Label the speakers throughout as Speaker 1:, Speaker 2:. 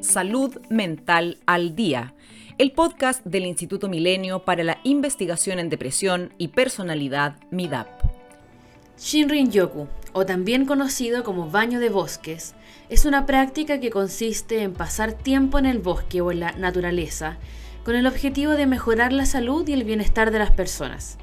Speaker 1: Salud Mental al Día, el podcast del Instituto Milenio para la Investigación en Depresión y Personalidad MIDAP.
Speaker 2: Shinrin-yoku, o también conocido como baño de bosques, es una práctica que consiste en pasar tiempo en el bosque o en la naturaleza con el objetivo de mejorar la salud y el bienestar de las personas.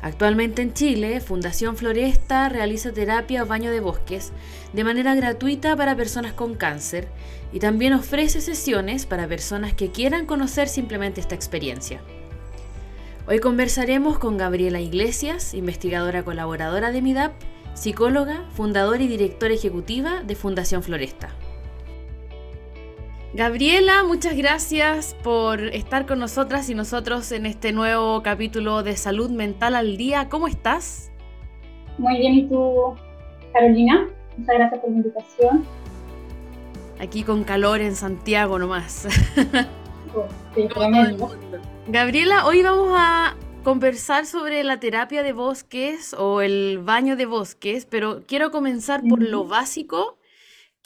Speaker 2: Actualmente en Chile, Fundación Floresta realiza terapia o baño de bosques de manera gratuita para personas con cáncer y también ofrece sesiones para personas que quieran conocer simplemente esta experiencia. Hoy conversaremos con Gabriela Iglesias, investigadora colaboradora de MIDAP, psicóloga, fundadora y directora ejecutiva de Fundación Floresta. Gabriela, muchas gracias por estar con nosotras y nosotros en este nuevo capítulo de Salud Mental al Día. ¿Cómo estás?
Speaker 3: Muy bien, ¿y tú, Carolina? Muchas gracias por la invitación.
Speaker 2: Aquí con calor en Santiago nomás.
Speaker 3: Oh,
Speaker 2: Gabriela, hoy vamos a conversar sobre la terapia de bosques o el baño de bosques, pero quiero comenzar por lo básico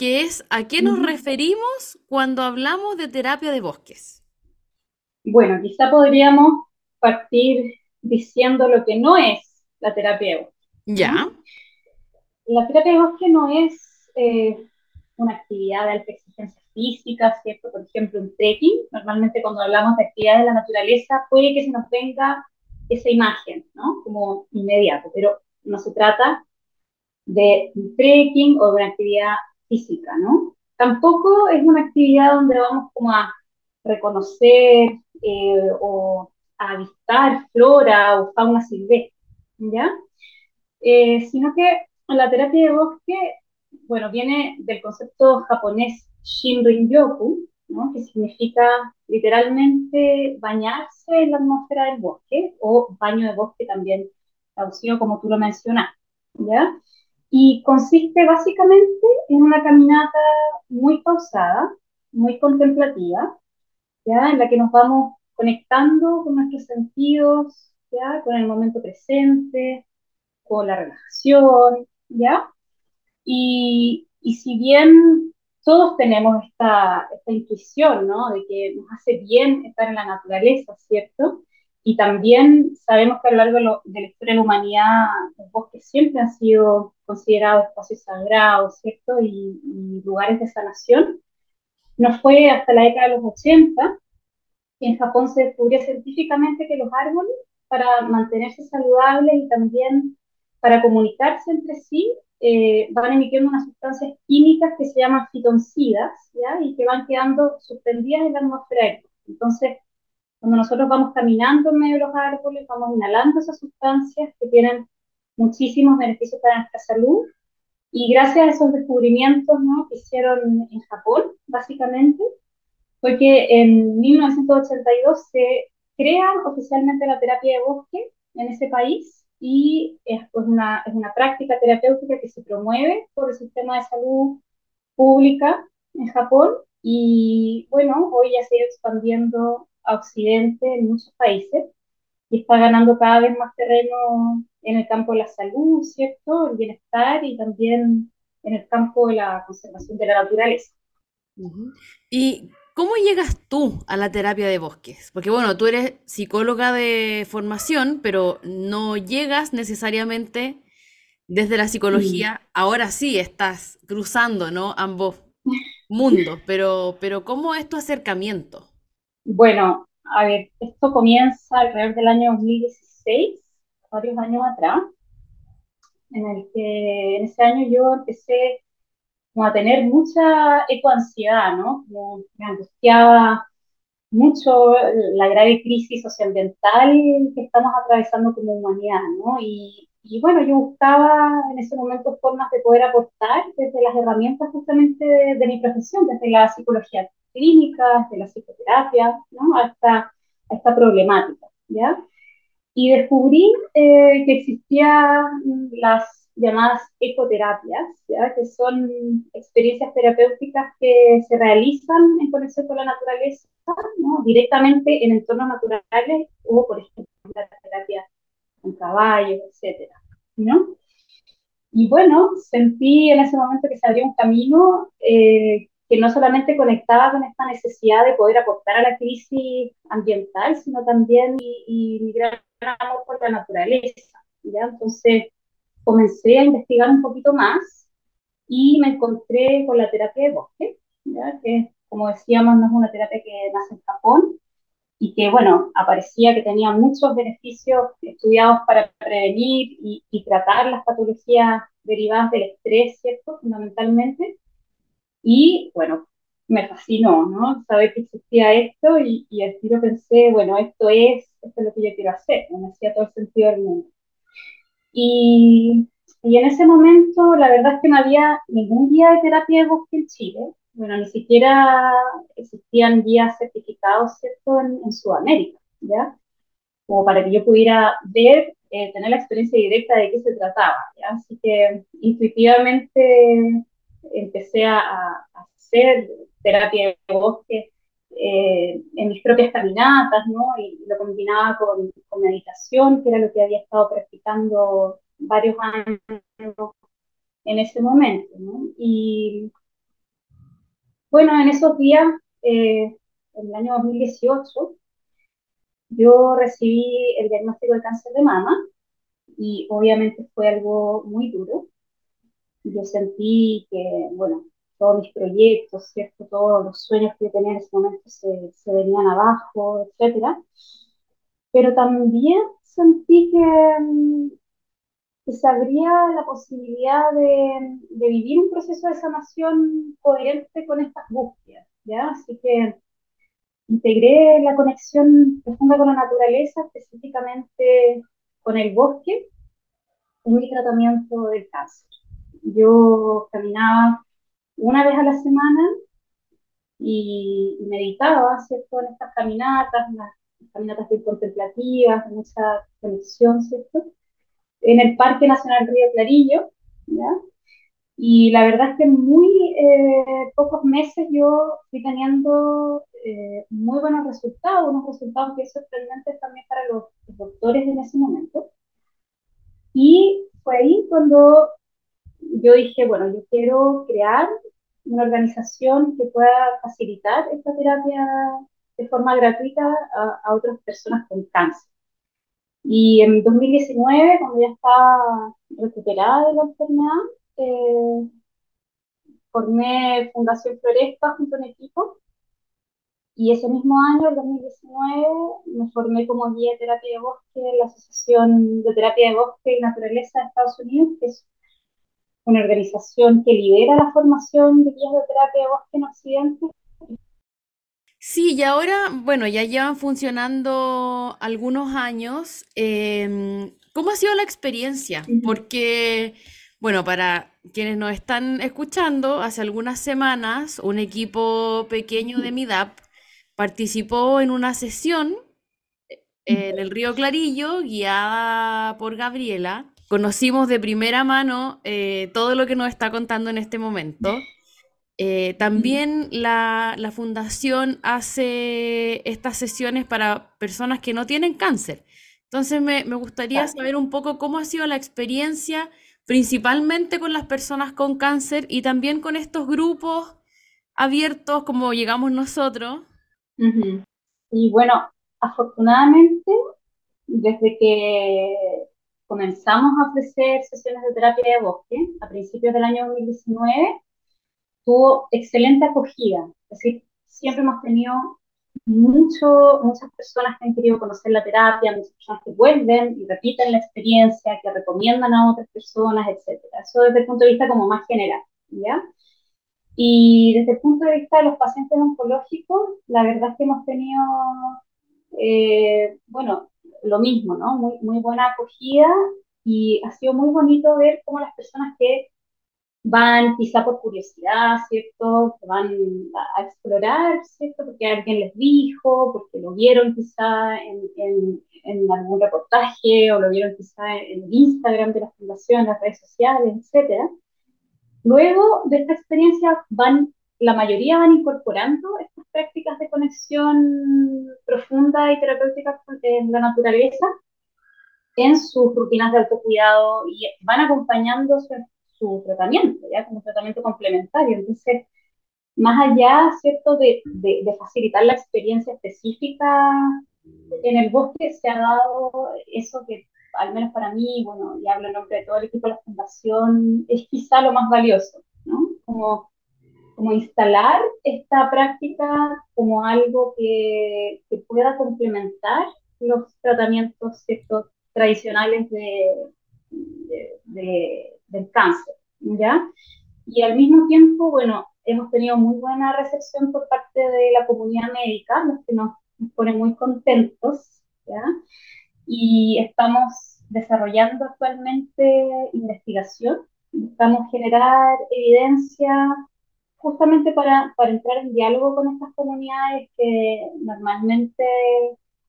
Speaker 2: que es a qué nos referimos cuando hablamos de terapia de bosques.
Speaker 3: Bueno, quizá podríamos partir diciendo lo que no es la terapia de bosque.
Speaker 2: Ya.
Speaker 3: La terapia de bosque no es eh, una actividad de alta exigencia física, ¿cierto? Por ejemplo, un trekking. Normalmente cuando hablamos de actividades de la naturaleza puede que se nos venga esa imagen, ¿no? Como inmediato, pero no se trata de un trekking o de una actividad física, ¿no? Tampoco es una actividad donde vamos como a reconocer eh, o a avistar flora o fauna silvestre, ¿ya? Eh, sino que la terapia de bosque, bueno, viene del concepto japonés Shinrin-yoku, ¿no? que significa literalmente bañarse en la atmósfera del bosque, o baño de bosque también traducido como tú lo mencionas, ¿ya? Y consiste básicamente en una caminata muy pausada, muy contemplativa, ¿ya? en la que nos vamos conectando con nuestros sentidos, ¿ya? con el momento presente, con la relajación, ¿ya? Y, y si bien todos tenemos esta, esta intuición, ¿no? De que nos hace bien estar en la naturaleza, ¿cierto? Y también sabemos que a lo largo de, la historia de la humanidad los bosques siempre han sido considerados espacios sagrados, ¿cierto? Y, lugares de sanación. No fue hasta la década de los 80 que en Japón se descubrió científicamente que los árboles, para mantenerse saludables y también para comunicarse entre sí, eh, van emitiendo unas sustancias químicas que se llaman fitoncidas, ¿ya? Y que van quedando suspendidas en la atmósfera. Entonces, cuando nosotros vamos caminando en medio de los árboles, vamos inhalando esas sustancias que tienen muchísimos beneficios para nuestra salud. Y gracias a esos descubrimientos ¿no? que hicieron en Japón, básicamente, fue que en 1982 se crea oficialmente la terapia de bosque en ese país y es una, es una práctica terapéutica que se promueve por el sistema de salud pública en Japón y bueno, hoy ya se ha ido expandiendo a Occidente en muchos países y está ganando cada vez más terreno en el campo de la salud, ¿cierto? El bienestar y también en el campo de la conservación de la naturaleza.
Speaker 2: ¿Y cómo llegas tú a la terapia de bosques? Porque bueno, tú eres psicóloga de formación, pero no llegas necesariamente desde la psicología. Ahora sí estás cruzando, ¿no? Ambos mundos, pero, pero ¿cómo es tu acercamiento?
Speaker 3: Bueno, a ver, esto comienza alrededor del año 2016, varios años atrás, en el que en ese año yo empecé a tener mucha ecoansiedad, ¿no? me angustiaba mucho la grave crisis socioambiental que estamos atravesando como humanidad, ¿no? Y, y bueno, yo buscaba ese momento formas de poder aportar desde las herramientas justamente de, mi profesión, desde la psicología clínica, desde la psicoterapia, ¿no? Hasta esta problemática, ¿ya? Y descubrí eh, que existían las llamadas ecoterapias, ¿ya? que son experiencias terapéuticas que se realizan en conexión con la naturaleza, ¿no? directamente en entornos naturales o, por ejemplo, la terapia con caballos, etcétera, ¿no? Y bueno, sentí en ese momento que se abrió un camino eh, que no solamente conectaba con esta necesidad de poder aportar a la crisis ambiental, sino también y, mi gran amor por la naturaleza. ¿ya? Entonces comencé a investigar un poquito más y me encontré con la terapia de bosque, ¿ya? que como decíamos no es una terapia que nace en Japón y que, bueno, aparecía que tenía muchos beneficios estudiados para prevenir y, y tratar las patologías derivadas del estrés, ¿cierto? Fundamentalmente y bueno, me fascinó, ¿no? Saber que existía esto y, y al tiro pensé, bueno, esto es, esto es lo que yo quiero hacer, me hacía todo el sentido del mundo. Y, y, en ese momento, la verdad es que no había ningún guía de terapia de bosque en Chile, bueno, ni siquiera existían guías certificados, en, Sudamérica, ¿ya? Como para que yo pudiera ver, eh, tener la experiencia directa de qué se trataba. Así que intuitivamente empecé a, hacer terapia de bosque eh, en mis propias caminatas, ¿no? Y lo combinaba con, meditación, que era lo que había estado practicando varios años en ese momento. Y bueno, en esos días, eh, en el año 2018, yo recibí el diagnóstico de cáncer de mama y obviamente fue algo muy duro yo sentí que, bueno, todos mis proyectos, ¿cierto? Todos los sueños que yo tenía en ese momento se, se venían abajo, etcétera. Pero también sentí que, que se abría la posibilidad de, de, vivir un proceso de sanación coherente con estas búsquedas, ¿ya? Así que integré la conexión profunda con la naturaleza, específicamente con el bosque, en mi tratamiento del cáncer yo caminaba una vez a la semana y, meditaba, ¿cierto? En estas caminatas, las caminatas bien contemplativas, esa conexión, ¿cierto? En el Parque Nacional Río Clarillo, ¿ya? Y la verdad es que en muy eh, pocos meses yo fui teniendo eh, muy buenos resultados, unos resultados que sorprendentes también para los, los doctores en ese momento. Y fue ahí cuando yo dije, bueno, yo quiero crear una organización que pueda facilitar esta terapia de forma gratuita a, otras personas con cáncer. Y en 2019, cuando ya estaba recuperada de la enfermedad, eh, formé Fundación Floresta junto a un equipo. Y ese mismo año, el 2019, me formé como guía de terapia de bosque en la Asociación de Terapia de Bosque y Naturaleza de Estados Unidos, que es una organización que lidera la formación de guías de terapia de bosque en Occidente.
Speaker 2: Sí, y ahora, bueno, ya llevan funcionando algunos años. Em, ¿cómo ha sido la experiencia? Porque, bueno, para quienes nos están escuchando, hace algunas semanas un equipo pequeño de MIDAP participó en una sesión eh, en el río Clarillo, guiada por Gabriela, conocimos de primera mano eh, todo lo que nos está contando en este momento. Eh, también la, fundación hace estas sesiones para personas que no tienen cáncer. Entonces me, gustaría saber un poco cómo ha sido la experiencia, principalmente con las personas con cáncer y también con estos grupos abiertos como llegamos nosotros.
Speaker 3: Y bueno, afortunadamente, desde que comenzamos a ofrecer sesiones de terapia de bosque a principios del año 2019, tuvo excelente acogida. Es decir, siempre hemos tenido mucho, muchas personas que han querido conocer la terapia, muchas personas que vuelven y repiten la experiencia, que recomiendan a otras personas, etc. Eso desde el punto de vista como más general, ¿ya? Y desde el punto de vista de los pacientes oncológicos, la verdad es que hemos tenido, eh, bueno, lo mismo, ¿no? Muy, muy buena acogida y ha sido muy bonito ver cómo las personas que van quizá por curiosidad, ¿cierto? Van a, explorar, ¿cierto? Porque alguien les dijo, porque lo vieron quizá en, en, en algún reportaje o lo vieron quizá en, el Instagram de la fundación, en las redes sociales, etc. Luego de esta experiencia van la mayoría van incorporando estas prácticas de conexión profunda y terapéutica en la naturaleza en sus rutinas de autocuidado y van acompañando su, tratamiento, ya como tratamiento complementario. Entonces, más allá, ¿cierto?, de, de, facilitar la experiencia específica en el bosque, se ha dado eso que, al menos para mí, bueno, y hablo en nombre de todo el equipo de la Fundación, es quizá lo más valioso, ¿no? Como, como instalar esta práctica como algo que, que pueda complementar los tratamientos tradicionales de, de, del cáncer, ¿ya? Y al mismo tiempo, bueno, hemos tenido muy buena recepción por parte de la comunidad médica, lo que nos, pone muy contentos, ¿ya? Y estamos desarrollando actualmente investigación, buscamos generar evidencia justamente para, para entrar en diálogo con estas comunidades que normalmente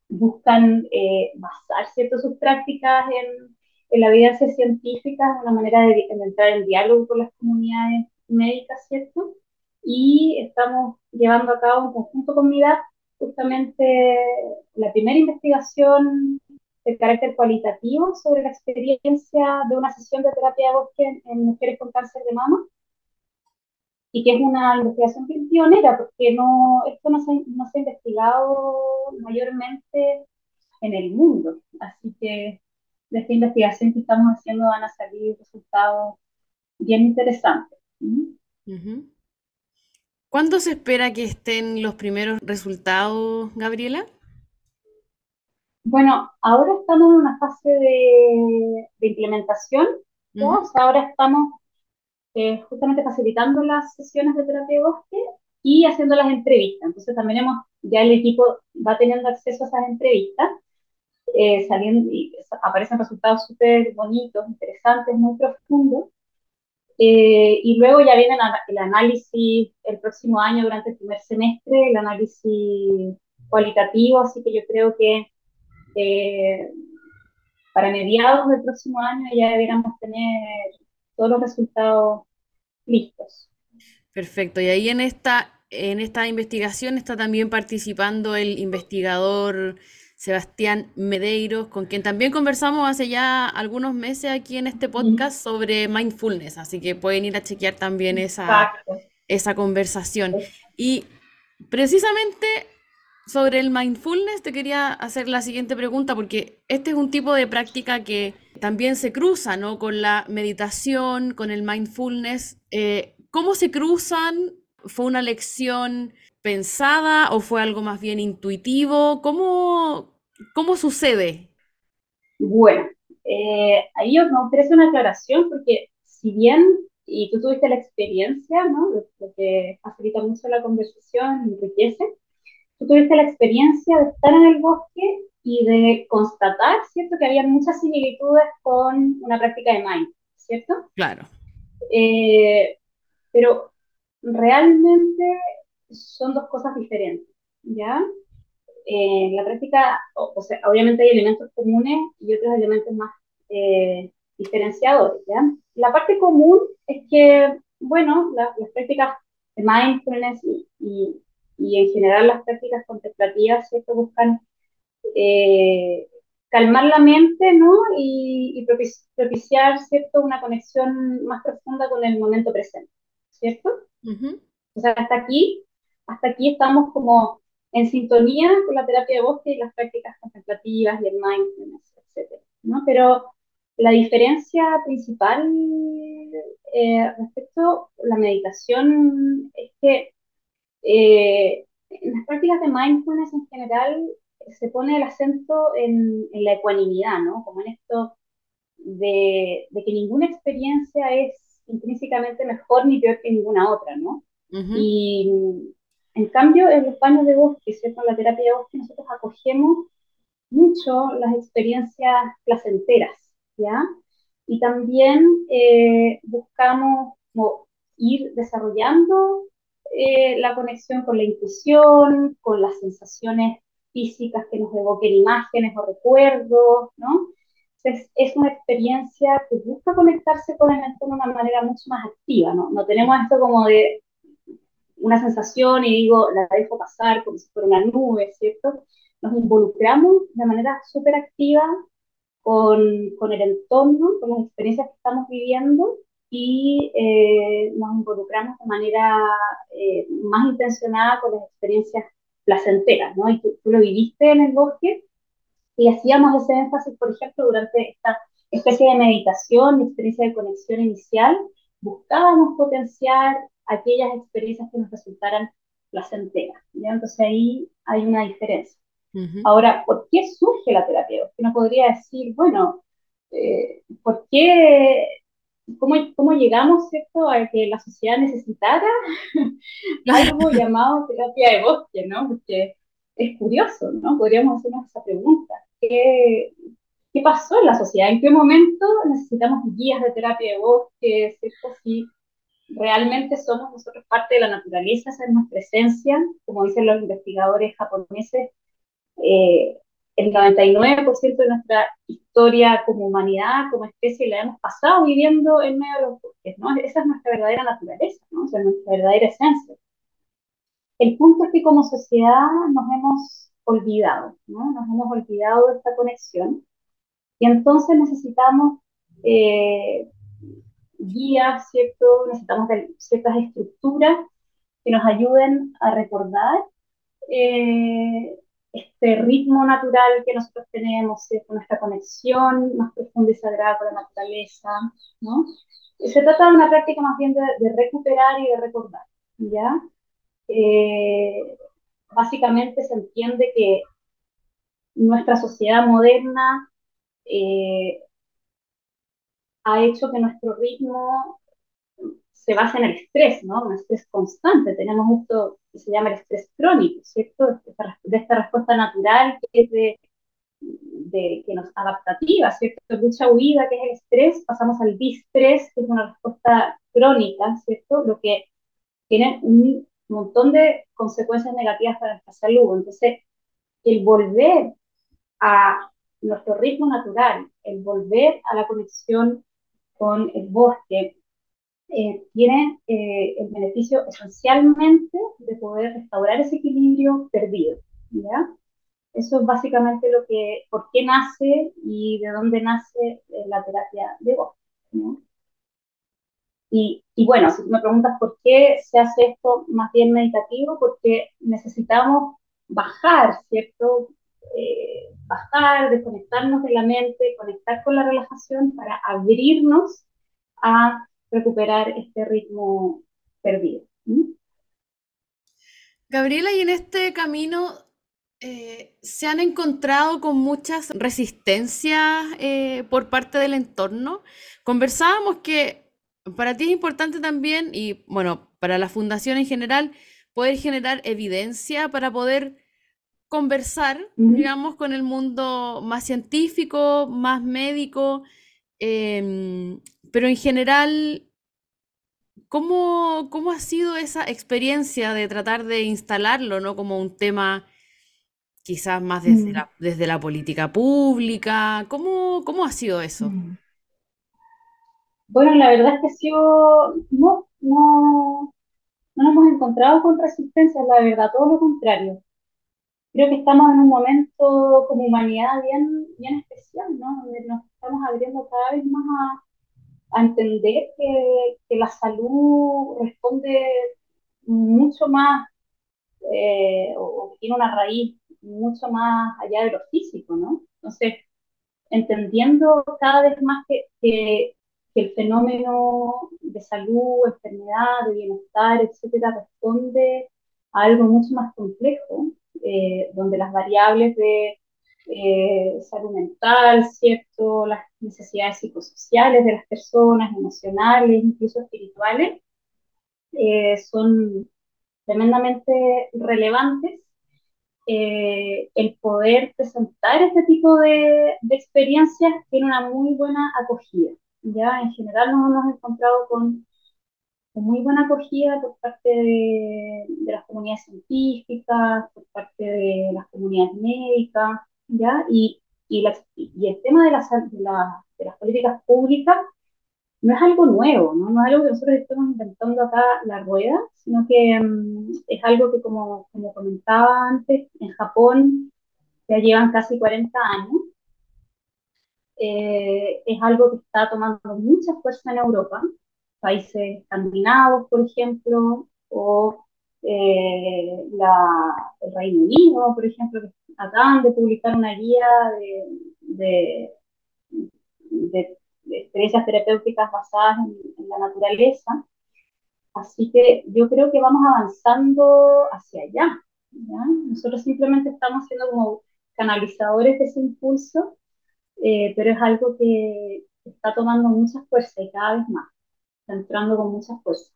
Speaker 3: buscan eh, basar ¿cierto? sus prácticas en, en la evidencia científica, una manera de, de, entrar en diálogo con las comunidades médicas, ¿cierto? y estamos llevando a cabo en conjunto con MIDAP justamente la primera investigación de carácter cualitativo sobre la experiencia de una sesión de terapia de bosque en, mujeres con cáncer de mama y que es una investigación pionera porque no, esto no se, no se ha investigado mayormente en el mundo. Así que de esta investigación que estamos haciendo van a salir resultados bien interesantes.
Speaker 2: Uh ¿Cuándo se espera que estén los primeros resultados, Gabriela?
Speaker 3: Bueno, ahora estamos en una fase de, implementación. ahora estamos eh, justamente facilitando las sesiones de terapia de bosque y haciendo las entrevistas. Entonces también hemos, ya el equipo va teniendo acceso a esas entrevistas, eh, saliendo y aparecen resultados súper bonitos, interesantes, muy profundos. Eh, y luego ya viene el análisis el próximo año durante el primer semestre, el análisis cualitativo, así que yo creo que eh, para mediados del próximo año ya deberíamos tener todos los resultados listos.
Speaker 2: Perfecto, y ahí en esta, en esta investigación está también participando el investigador Sebastián Medeiros, con quien también conversamos hace ya algunos meses aquí en este podcast sobre mindfulness, así que pueden ir a chequear también esa, esa conversación. Y precisamente sobre el mindfulness te quería hacer la siguiente pregunta, porque este es un tipo de práctica que también se cruza, ¿no? Con la meditación, con el mindfulness. Eh, ¿Cómo se cruzan? ¿Fue una lección pensada o fue algo más bien intuitivo? ¿Cómo, ¿Cómo sucede?
Speaker 3: Bueno, eh, ahí me ofrece una aclaración porque si bien, y tú tuviste la experiencia, ¿no? Lo que facilita mucho la conversación, enriquece, tú tuviste la experiencia de estar en el bosque y de constatar, ¿cierto? Que había muchas similitudes con una práctica de mind, ¿cierto?
Speaker 2: Claro.
Speaker 3: Eh, pero realmente son dos cosas diferentes, ¿ya? en la práctica, o, sea, obviamente hay elementos comunes y otros elementos más eh, diferenciadores. ¿ya? La parte común es que, bueno, las prácticas de mindfulness y, y, y, en general las prácticas contemplativas, ¿cierto? Buscan eh, calmar la mente, ¿no? Y, propiciar, ¿cierto? Una conexión más profunda con el momento presente, ¿cierto? O sea, hasta aquí, hasta aquí estamos como en sintonía con la terapia de bosque y las prácticas contemplativas y el mindfulness, etc. ¿no? Pero la diferencia principal eh, respecto a la meditación es que eh, en las prácticas de mindfulness en general se pone el acento en, la ecuanimidad, ¿no? Como en esto de, que ninguna experiencia es intrínsecamente mejor ni peor que ninguna otra, ¿no? Y en cambio, en los baños de bosque, ¿cierto? En la terapia de bosque, nosotros acogemos mucho las experiencias placenteras, ¿ya? Y también eh, buscamos ir desarrollando eh, la conexión con la intuición, con las sensaciones físicas que nos evoquen imágenes o recuerdos, ¿no? Es, es, una experiencia que busca conectarse con el entorno de una manera mucho más activa, ¿no? No tenemos esto como de una sensación y digo, la dejo pasar como si fuera una nube, ¿cierto? Nos involucramos de manera súper activa con, con, el entorno, con las experiencias que estamos viviendo y eh, nos involucramos de manera eh, más intencionada con las experiencias placenteras, ¿no? Y tú, lo viviste en el bosque y hacíamos ese énfasis, por ejemplo, durante esta especie de meditación, experiencia de conexión inicial, buscábamos potenciar aquellas experiencias que nos resultaran placenteras. ¿ya? Entonces ahí hay una diferencia. Ahora, ¿por qué surge la terapia? Uno podría decir, bueno, eh, ¿por qué cómo, cómo llegamos, ¿cierto?, a que la sociedad necesitara algo llamado terapia de bosque, ¿no? Porque es curioso, ¿no? Podríamos hacernos esa pregunta. ¿Qué, ¿Qué pasó en la sociedad? ¿En qué momento necesitamos guías de terapia de bosque. Si realmente somos nosotros parte de la naturaleza, esa es nuestra esencia, como dicen los investigadores japoneses, eh, el 99% de nuestra historia como humanidad, como especie, la hemos pasado viviendo en medio de los bosques, ¿no? Esa es nuestra verdadera naturaleza, ¿no? Esa es nuestra verdadera esencia. El punto es que como sociedad nos hemos olvidado, ¿no? Nos hemos olvidado de esta conexión y entonces necesitamos eh, guías, ¿cierto? Necesitamos ciertas estructuras que nos ayuden a recordar eh, este ritmo natural que nosotros tenemos, con nuestra conexión más profunda y sagrada con la naturaleza, ¿no? Se trata de una práctica más bien de, recuperar y de recordar, ¿ya? Eh, básicamente se entiende que nuestra sociedad moderna eh, ha hecho que nuestro ritmo se base en el estrés, ¿no? Un estrés constante. Tenemos esto que se llama el estrés crónico, ¿cierto? De esta, respuesta natural que es de, que nos adaptativa, ¿cierto? Lucha huida, que es el estrés, pasamos al distrés, que es una respuesta crónica, ¿cierto? Lo que tiene un montón de consecuencias negativas para nuestra salud. Entonces, el volver a nuestro ritmo natural, el volver a la conexión con el bosque, eh, tiene eh, el beneficio esencialmente de poder restaurar ese equilibrio perdido. Eso es básicamente lo que, por qué nace y de dónde nace eh, la terapia de voz, Y, y, bueno, si me preguntas por qué se hace esto más bien meditativo, porque necesitamos bajar, ¿cierto? bajar, desconectarnos de la mente, conectar con la relajación para abrirnos a recuperar este ritmo perdido.
Speaker 2: Gabriela, y en este camino eh, se han encontrado con muchas resistencias eh, por parte del entorno. Conversábamos que para ti es importante también, y bueno, para la fundación en general, poder generar evidencia para poder conversar, digamos, con el mundo más científico, más médico, em, pero en general, ¿cómo, ¿cómo, ha sido esa experiencia de tratar de instalarlo, ¿no? Como un tema quizás más desde, mm. la, desde la política pública? ¿Cómo, ¿Cómo ha sido eso? Mm.
Speaker 3: Bueno, la verdad es que ha sido, no, no, no nos hemos encontrado con resistencia, la verdad, todo lo contrario. Creo que estamos en un momento como humanidad bien, bien especial, ¿no? Donde nos estamos abriendo cada vez más a, entender que, que, la salud responde mucho más eh, o, tiene una raíz mucho más allá de lo físico, ¿no? Entonces, entendiendo cada vez más que, el fenómeno de salud, enfermedad, de bienestar, etcétera, responde a algo mucho más complejo, eh, donde las variables de eh, salud mental, ¿cierto? Las necesidades psicosociales de las personas, emocionales, incluso espirituales, eh, son tremendamente relevantes. El poder presentar este tipo de, experiencias tiene una muy buena acogida. Ya en general nos hemos encontrado con, muy buena acogida por parte de, de las comunidades científicas, por parte de las comunidades médicas, ¿ya? Y, y, y el tema de, la, de, la, de, las políticas públicas no es algo nuevo, ¿no? No es algo que nosotros estemos inventando acá la rueda, sino que um, es algo que, como, como comentaba antes, en Japón ya llevan casi 40 años. Eh, es algo que está tomando mucha fuerza en Europa. países escandinavos, por ejemplo, o eh, el Reino Unido, por ejemplo, que acaban de publicar una guía de, de, experiencias terapéuticas basadas en, la naturaleza. Así que yo creo que vamos avanzando hacia allá. Nosotros simplemente estamos siendo como canalizadores de ese impulso, eh, pero es algo que está tomando mucha fuerza y cada vez más, está entrando con mucha fuerza.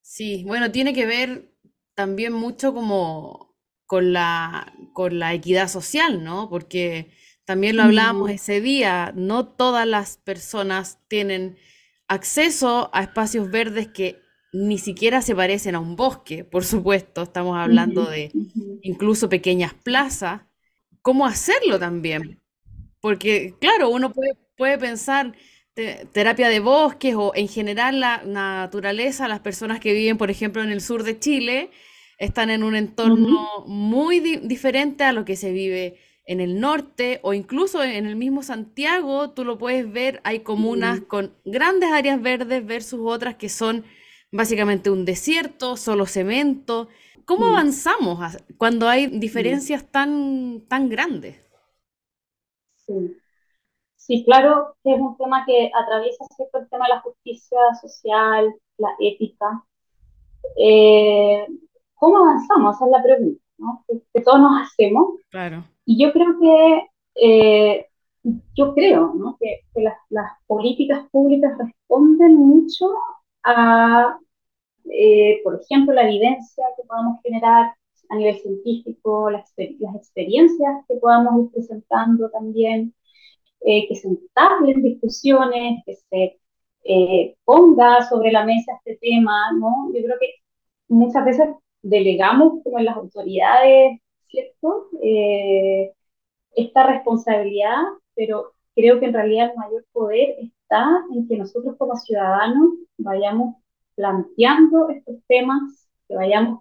Speaker 2: Sí, bueno, tiene que ver también mucho como con la, con la equidad social, ¿no? Porque también lo hablábamos ese día, no todas las personas tienen acceso a espacios verdes que ni siquiera se parecen a un bosque, por supuesto, estamos hablando de incluso pequeñas plazas. ¿Cómo hacerlo también? Porque, claro, uno puede, puede pensar terapia de bosques o en general la naturaleza, las personas que viven, por ejemplo, en el sur de Chile, están en un entorno muy diferente a lo que se vive en el norte o incluso en el mismo Santiago, tú lo puedes ver, hay comunas con grandes áreas verdes versus otras que son básicamente un desierto, solo cemento. ¿Cómo avanzamos cuando hay diferencias tan, tan grandes?
Speaker 3: Sí. sí. claro que es un tema que atraviesa cierto el tema de la justicia social, la ética. Eh, ¿Cómo avanzamos? Esa es la pregunta ¿no? que, todos nos hacemos.
Speaker 2: Claro.
Speaker 3: Y yo creo que, eh, yo creo ¿no? que, las, las, políticas públicas responden mucho a, eh, por ejemplo, la evidencia que podamos generar a nivel científico, las, las experiencias que podamos ir presentando también, eh, que se entablen discusiones, que se ponga sobre la mesa este tema, ¿no? Yo creo que muchas veces delegamos como en las autoridades, ¿cierto? Eh, esta responsabilidad, pero creo que en realidad el mayor poder está en que nosotros como ciudadanos vayamos planteando estos temas, que vayamos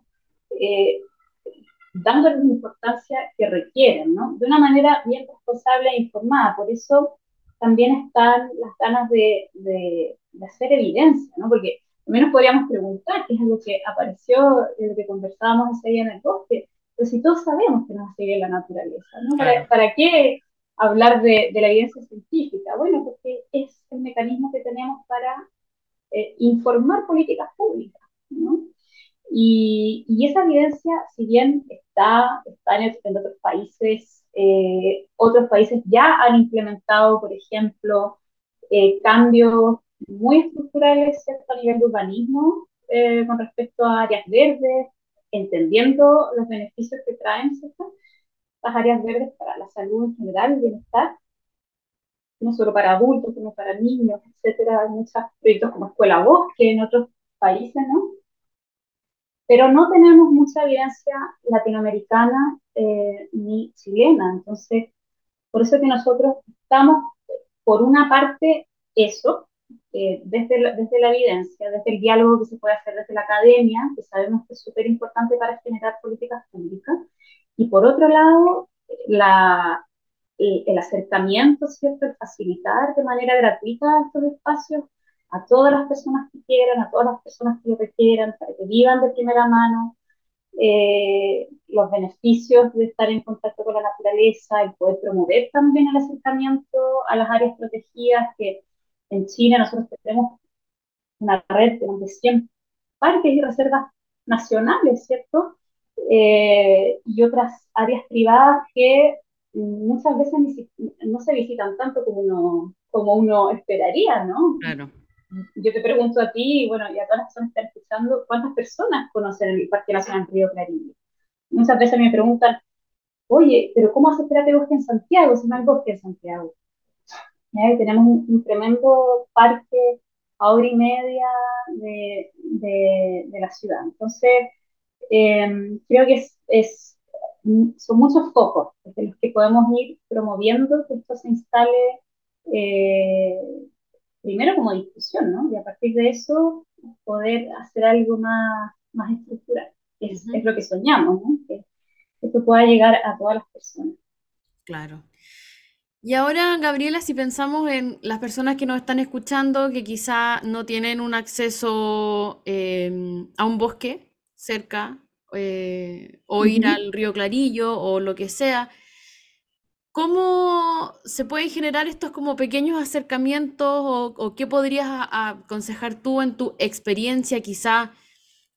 Speaker 3: eh, dándoles la importancia que requieren, ¿no? De una manera bien responsable e informada. Por eso también están las ganas de, de, de hacer evidencia, ¿no? Porque también nos podríamos preguntar, que es algo que apareció desde lo que conversábamos ese día en el bosque, pero si todos sabemos que nos sigue la naturaleza, ¿no? ¿Para, qué hablar de, la evidencia científica? Bueno, porque es el mecanismo que tenemos para eh, informar políticas públicas, ¿no? Y, esa evidencia, si bien está, está en, otros países, eh, otros países ya han implementado, por ejemplo, eh, cambios muy estructurales a nivel de urbanismo con respecto a áreas verdes, entendiendo los beneficios que traen ¿cierto? las áreas verdes para la salud en general, el bienestar, no solo para adultos, sino para niños, etcétera. Hay muchos proyectos como Escuela Bosque en otros países, ¿no? Pero no tenemos mucha evidencia latinoamericana eh, ni chilena. Entonces, por eso que nosotros estamos, por una parte, eso, eh, desde, la, desde la evidencia, desde el diálogo que se puede hacer desde la academia, que sabemos que es súper importante para generar políticas públicas, y por otro lado, la, el, acercamiento, ¿cierto? El facilitar de manera gratuita estos espacios a todas las personas que quieran, a todas las personas que lo requieran, para que vivan de primera mano eh, los beneficios de estar en contacto con la naturaleza y poder promover también el acercamiento a las áreas protegidas que en China nosotros tenemos una red de 100 parques y reservas nacionales, ¿cierto? Eh, y otras áreas privadas que muchas veces no se visitan tanto como uno, como uno esperaría, ¿no?
Speaker 2: Claro.
Speaker 3: Yo te pregunto a ti, bueno, y a todas las personas que están escuchando, ¿cuántas personas conocen el Parque Nacional Río Clarillo? Muchas veces me preguntan, oye, pero ¿cómo hace espérate bosque en Santiago si no hay bosque en Santiago? tenemos un, tremendo parque a hora y media de, de, la ciudad. Entonces, em, creo que es, es, son muchos focos desde los que podemos ir promoviendo que esto se instale eh, primero como discusión, ¿no? Y a partir de eso poder hacer algo más, más estructural. Es, es lo que soñamos, ¿no? Que esto pueda llegar a todas las personas.
Speaker 2: Claro. Y ahora, Gabriela, si pensamos en las personas que nos están escuchando, que quizá no tienen un acceso em, a un bosque cerca, eh, o ir al río Clarillo, o lo que sea, ¿cómo se pueden generar estos como pequeños acercamientos, o, qué podrías aconsejar tú en tu experiencia, quizá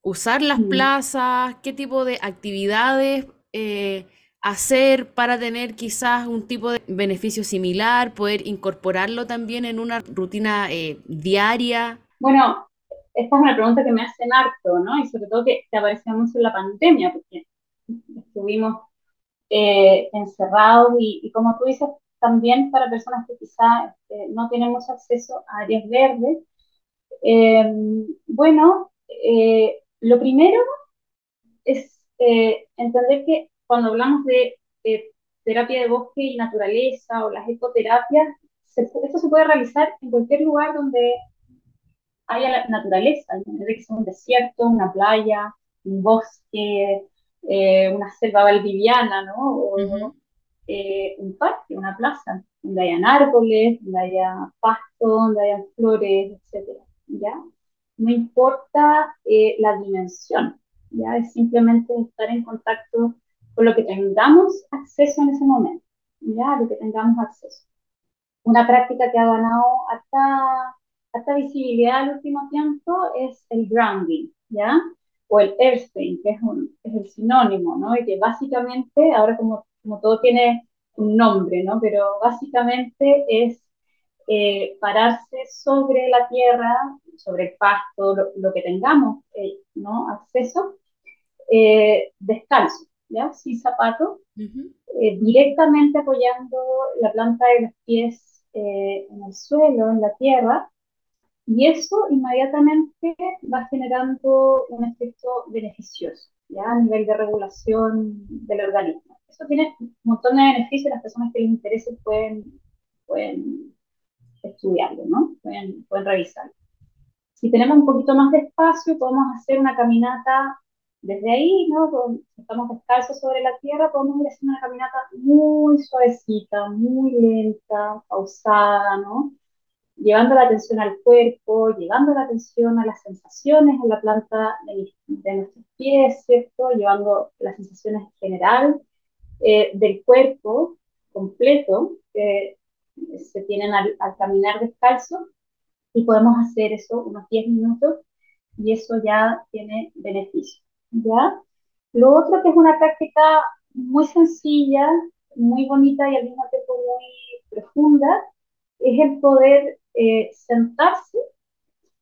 Speaker 2: usar las plazas, qué tipo de actividades? Eh, hacer para tener quizás un tipo de beneficio similar, poder incorporarlo también en una rutina eh, diaria?
Speaker 3: Bueno, esta es una pregunta que me hacen harto, ¿no? Y sobre todo que, te apareció mucho en la pandemia, porque estuvimos eh, encerrados y, como tú dices, también para personas que quizás eh, no tenemos acceso a áreas verdes. bueno, lo primero es entender que cuando hablamos de, terapia de bosque y naturaleza o las ecoterapias, esto se puede realizar en cualquier lugar donde haya naturaleza, que sea un desierto, una playa, un bosque, eh, una selva valdiviana, ¿no? O eh, un parque, una plaza, donde hayan árboles, donde haya pasto, donde haya flores, etc. ¿ya? No importa eh, la dimensión, ¿ya? Es simplemente estar en contacto con lo que tengamos acceso en ese momento, ¿ya? Lo que tengamos acceso. Una práctica que ha ganado hasta, hasta visibilidad al último tiempo es el grounding, ¿ya? O el earthing, que es, un, es el sinónimo, ¿no? Y que básicamente, ahora como, como todo tiene un nombre, ¿no? Pero básicamente es eh, pararse sobre la tierra, sobre el pasto, lo, que tengamos, eh, ¿no? Acceso, eh, descalzo, ¿ya? Sin zapato, eh, directamente apoyando la planta de los pies eh, en el suelo, en la tierra, y eso inmediatamente va generando un efecto beneficioso, ¿ya? A nivel de regulación del organismo. Eso tiene un montón de beneficios, las personas que les interese pueden, pueden estudiarlo, ¿no? Pueden, pueden revisarlo. Si tenemos un poquito más de espacio, podemos hacer una caminata desde ahí, ¿no? estamos descalzos sobre la tierra, podemos ir haciendo una caminata muy suavecita, muy lenta, pausada, ¿no? Llevando la atención al cuerpo, llevando la atención a las sensaciones en la planta de, nuestros pies, ¿cierto? Llevando las sensaciones en general eh, del cuerpo completo que se tienen al, caminar descalzo y podemos hacer eso unos 10 minutos y eso ya tiene beneficio. ¿ya? Lo otro que es una práctica muy sencilla, muy bonita y al mismo tiempo muy profunda, es el poder eh, sentarse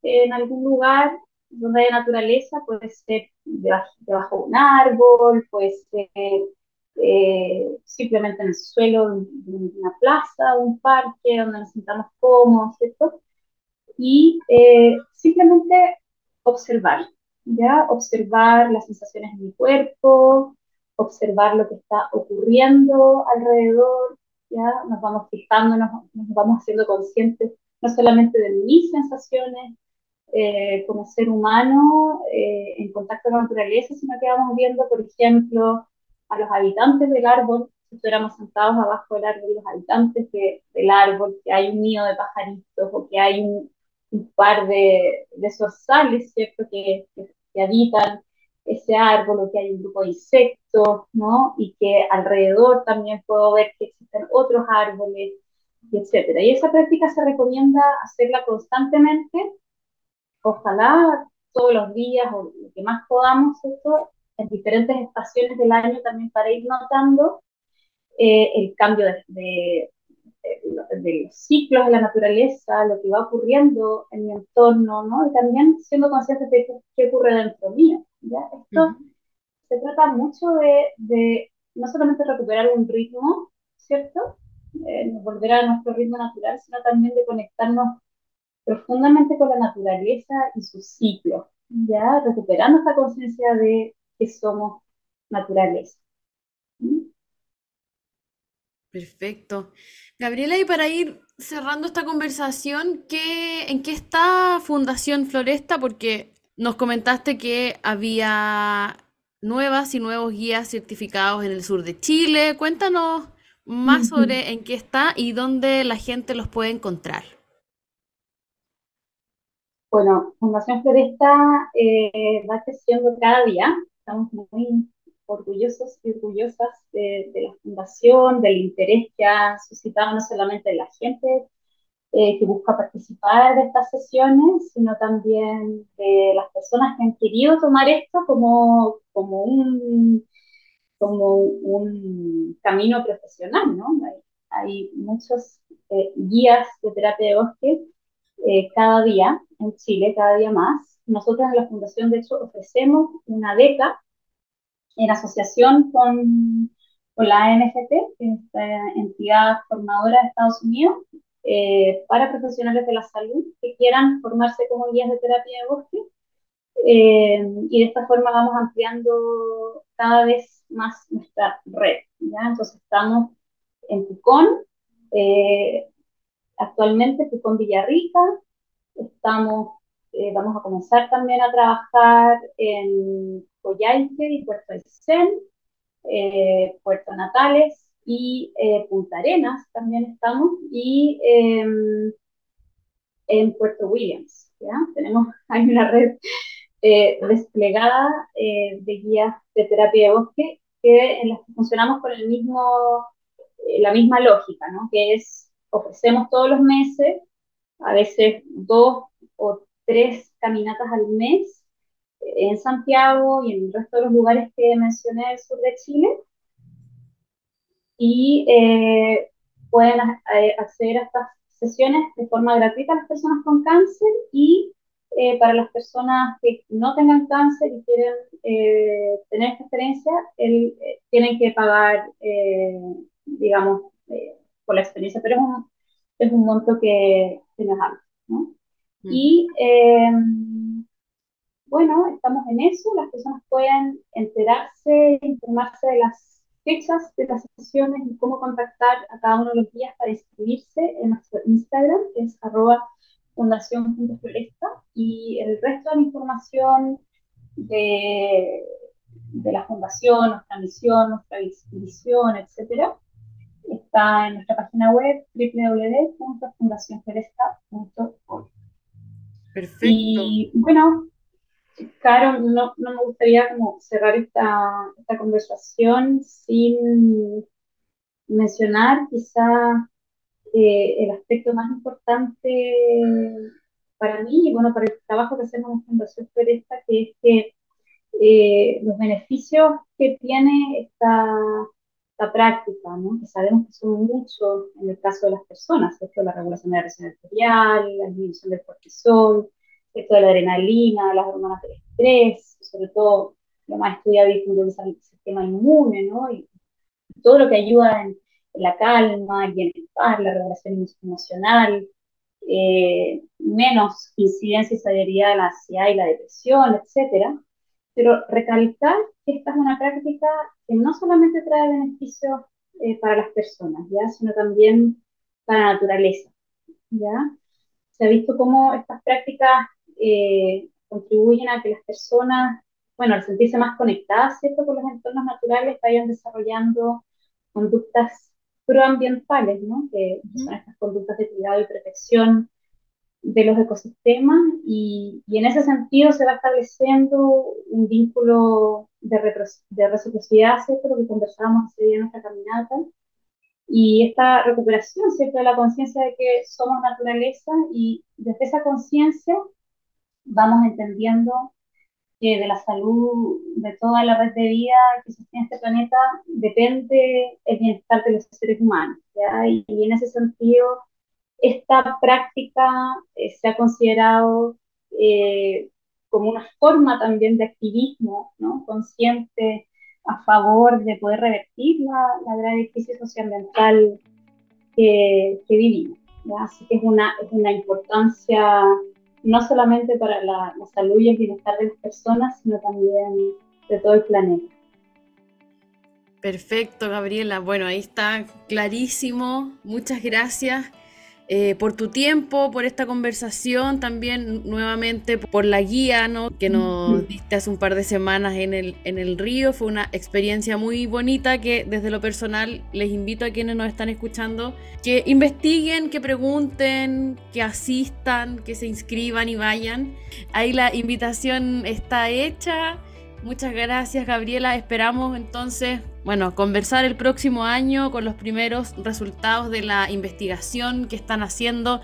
Speaker 3: en algún lugar donde haya naturaleza, puede ser debajo, de un árbol, puede ser eh, simplemente en el suelo de una plaza, un parque, donde nos sentamos cómodos, ¿cierto? Y eh, simplemente observar, ¿ya? Observar las sensaciones en mi cuerpo, observar lo que está ocurriendo alrededor, ¿ya? Nos vamos fijando, nos, vamos haciendo conscientes no solamente de mis sensaciones eh, como ser humano eh, en contacto con la naturaleza, sino que vamos viendo, por ejemplo, a los habitantes del árbol, si estuviéramos sentados abajo del árbol, los habitantes del árbol, que hay un nido de pajaritos o que hay un, par de, de zorzales, ¿cierto? Que, que, que habitan ese árbol o que hay un grupo de insectos, ¿no? Y que alrededor también puedo ver que existen otros árboles, etcétera. Y esa práctica se recomienda hacerla constantemente, ojalá todos los días o lo que más podamos, esto en diferentes estaciones del año también para ir notando eh, el cambio de, de los ciclos de la naturaleza, lo que va ocurriendo en mi entorno, ¿no? Y también siendo conscientes de qué, ocurre dentro mío, ¿ya? Esto se trata mucho de, de, no solamente recuperar un ritmo, ¿cierto? Eh, volver a nuestro ritmo natural, sino también de conectarnos profundamente con la naturaleza y sus ciclos, ¿ya? Recuperando esta conciencia de que somos naturaleza.
Speaker 2: Perfecto. Gabriela, y para ir cerrando esta conversación, ¿qué, ¿en qué está Fundación Floresta? Porque nos comentaste que había nuevas y nuevos guías certificados en el sur de Chile. Cuéntanos más sobre en qué está y dónde la gente los puede encontrar.
Speaker 3: Bueno, Fundación Floresta eh, va creciendo cada día. Estamos muy orgullosos y orgullosas de, la fundación, del interés que ha suscitado no solamente la gente eh, que busca participar de estas sesiones, sino también de las personas que han querido tomar esto como, como, un, como un camino profesional, ¿no? Hay, muchos eh, guías de terapia de bosque eh, cada día en Chile, cada día más. Nosotros en la Fundación, de hecho, ofrecemos una beca en asociación con, con la ANFT, que es esta entidad formadora de Estados Unidos, eh, para profesionales de la salud que quieran formarse como guías de terapia de bosque. Eh, y de esta forma vamos ampliando cada vez más nuestra red. ¿ya? Entonces estamos en Pucón, eh, actualmente Pucón Villarrica, estamos, vamos a comenzar también a trabajar en Coyhaique y Puerto Aysén, Puerto Natales, y eh, Punta Arenas también estamos y em, en Puerto Williams. ¿ya? Tenemos, hay una red eh, desplegada eh, de guías de terapia de bosque que, en las que funcionamos con el mismo, la misma lógica, ¿no? que es ofrecemos todos los meses, a veces dos o tres caminatas al mes en Santiago y en el resto de los lugares que mencioné del sur de Chile, y eh, pueden eh, acceder a estas sesiones de forma gratuita a las personas con cáncer y eh, para las personas que no tengan cáncer y quieren tener esta experiencia, tienen que pagar, digamos, por la experiencia, pero es un, es un monto que, que no es alto. ¿no? Mm. Y bueno, estamos en eso, las personas pueden enterarse, informarse de las fechas de las sesiones y cómo contactar a cada uno de los días para inscribirse en nuestro Instagram, que es arroba fundación.floresta, y el resto de la información de, de la fundación, nuestra misión, nuestra visión, etcétera, está en nuestra página web www.fundacionfloresta.org.
Speaker 2: Perfecto.
Speaker 3: Y bueno, Claro, no, no, me gustaría como cerrar esta, esta conversación sin mencionar quizá eh, el aspecto más importante para mí y bueno, para el trabajo que hacemos en Fundación Floresta, que es que eh, los beneficios que tiene esta, esta práctica, ¿no? que sabemos que son muchos en el caso de las personas, esto la regulación de la presión arterial, la disminución del cortisol, esto de la adrenalina, las hormonas del estrés, sobre todo lo más estudiado y es el sistema inmune, ¿no? Y todo lo que ayuda en, la calma, el bienestar, la regulación emocional, eh, menos incidencia y severidad de la ansiedad y la depresión, etcétera. Pero recalcar que esta es una práctica que no solamente trae beneficios eh, para las personas, ¿ya? sino también para la naturaleza. ¿ya? Se ha visto cómo estas prácticas eh, contribuyen a que las personas, bueno, al sentirse más conectadas, ¿cierto?, con los entornos naturales, vayan desarrollando conductas proambientales, ¿no?, que son estas conductas de cuidado y protección de los ecosistemas y, y en ese sentido se va estableciendo un vínculo de, de reciprocidad, ¿cierto?, lo que conversábamos ese día en nuestra caminata, y esta recuperación, ¿cierto?, de la conciencia de que somos naturaleza y desde esa conciencia vamos entendiendo que de la salud de toda la red de vida que sostiene este planeta depende el bienestar de los seres humanos. Y, en ese sentido, esta práctica eh, se ha considerado eh, como una forma también de activismo ¿no? consciente a favor de poder revertir la, la gran crisis socioambiental que, que vivimos. Así que es una, es una importancia no solamente para la, salud y el bienestar de las personas, sino también de todo el planeta.
Speaker 2: Perfecto, Gabriela. Bueno, ahí está clarísimo. Muchas gracias. Eh, por tu tiempo, por esta conversación, también nuevamente por la guía ¿no? que nos diste hace un par de semanas en el, en el río. Fue una experiencia muy bonita que desde lo personal les invito a quienes nos están escuchando que investiguen, que pregunten, que asistan, que se inscriban y vayan. Ahí la invitación está hecha. Muchas gracias Gabriela. Esperamos entonces bueno, conversar el próximo año con los primeros resultados de la investigación que están haciendo.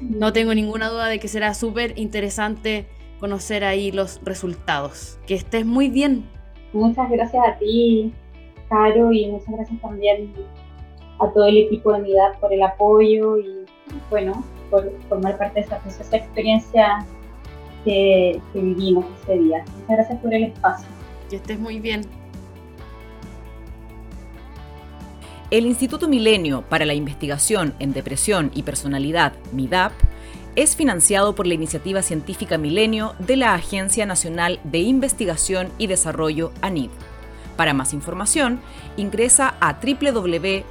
Speaker 2: No tengo ninguna duda de que será súper interesante conocer ahí los resultados. Que estés muy bien.
Speaker 3: Muchas gracias a ti, Caro, y muchas gracias también a todo el equipo de MIDAD por el apoyo y, bueno, por formar parte de esa preciosa experiencia que, que vivimos ese día. Muchas gracias por el espacio.
Speaker 2: Que estés muy bien.
Speaker 1: El Instituto Milenio para la Investigación en Depresión y Personalidad, MIDAP, es financiado por la iniciativa científica Milenio de la Agencia Nacional de Investigación y Desarrollo, ANID. Para más información, ingresa a www.midap.org.